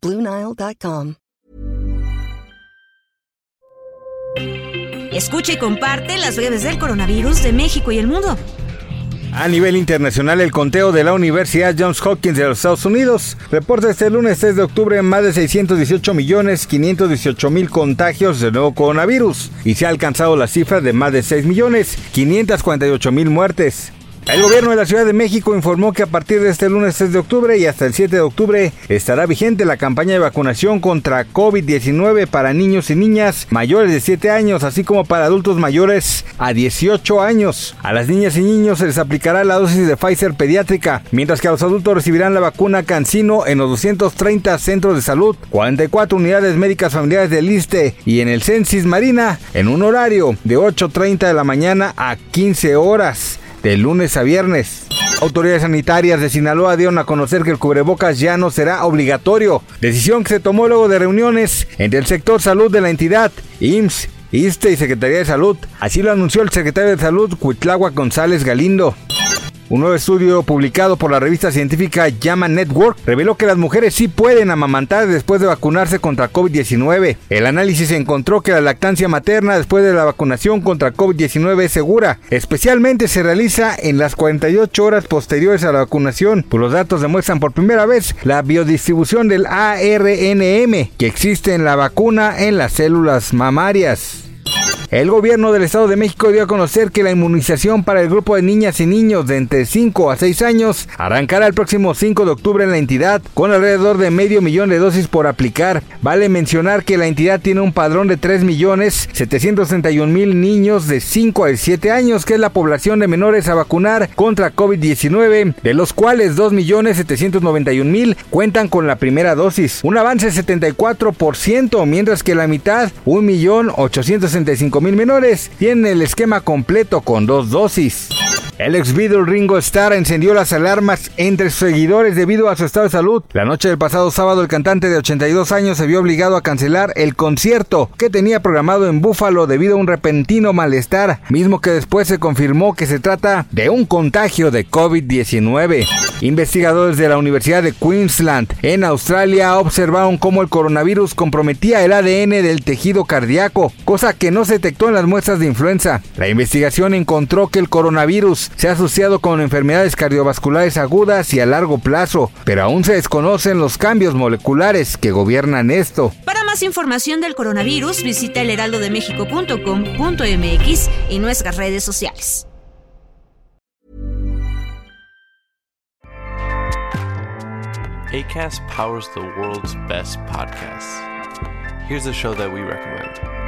Bluenile.com. Escucha y comparte las breves del coronavirus de México y el mundo. A nivel internacional, el conteo de la Universidad Johns Hopkins de los Estados Unidos reporta este lunes 3 de octubre más de 618 millones 518 mil contagios de nuevo coronavirus y se ha alcanzado la cifra de más de 6 millones 548 mil muertes. El gobierno de la Ciudad de México informó que a partir de este lunes 3 de octubre y hasta el 7 de octubre estará vigente la campaña de vacunación contra COVID-19 para niños y niñas mayores de 7 años, así como para adultos mayores a 18 años. A las niñas y niños se les aplicará la dosis de Pfizer pediátrica, mientras que a los adultos recibirán la vacuna Cancino en los 230 centros de salud, 44 unidades médicas familiares del ISTE y en el Censis Marina en un horario de 8.30 de la mañana a 15 horas de lunes a viernes. Autoridades sanitarias de Sinaloa dieron a conocer que el cubrebocas ya no será obligatorio, decisión que se tomó luego de reuniones entre el sector salud de la entidad, IMSS, ISTE y Secretaría de Salud. Así lo anunció el secretario de Salud, Cuitlagua González Galindo. Un nuevo estudio publicado por la revista científica Llama Network reveló que las mujeres sí pueden amamantar después de vacunarse contra COVID-19. El análisis encontró que la lactancia materna después de la vacunación contra COVID-19 es segura. Especialmente se realiza en las 48 horas posteriores a la vacunación, pues los datos demuestran por primera vez la biodistribución del ARNM que existe en la vacuna en las células mamarias. El gobierno del Estado de México dio a conocer que la inmunización para el grupo de niñas y niños de entre 5 a 6 años arrancará el próximo 5 de octubre en la entidad con alrededor de medio millón de dosis por aplicar. Vale mencionar que la entidad tiene un padrón de 3 millones 731 mil niños de 5 a 7 años, que es la población de menores a vacunar contra COVID-19, de los cuales 2 millones 791 mil cuentan con la primera dosis, un avance de 74%, mientras que la mitad, 1 millón 865 mil menores, tienen el esquema completo con dos dosis. El ex Beatle Ringo Starr encendió las alarmas entre sus seguidores debido a su estado de salud. La noche del pasado sábado, el cantante de 82 años se vio obligado a cancelar el concierto que tenía programado en Buffalo debido a un repentino malestar, mismo que después se confirmó que se trata de un contagio de COVID-19. Investigadores de la Universidad de Queensland en Australia observaron cómo el coronavirus comprometía el ADN del tejido cardíaco, cosa que no se detectó en las muestras de influenza. La investigación encontró que el coronavirus se ha asociado con enfermedades cardiovasculares agudas y a largo plazo, pero aún se desconocen los cambios moleculares que gobiernan esto. Para más información del coronavirus, visita elheraldodemexico.com.mx y nuestras redes sociales. ACAST powers the world's best podcasts. Here's a show that we recommend.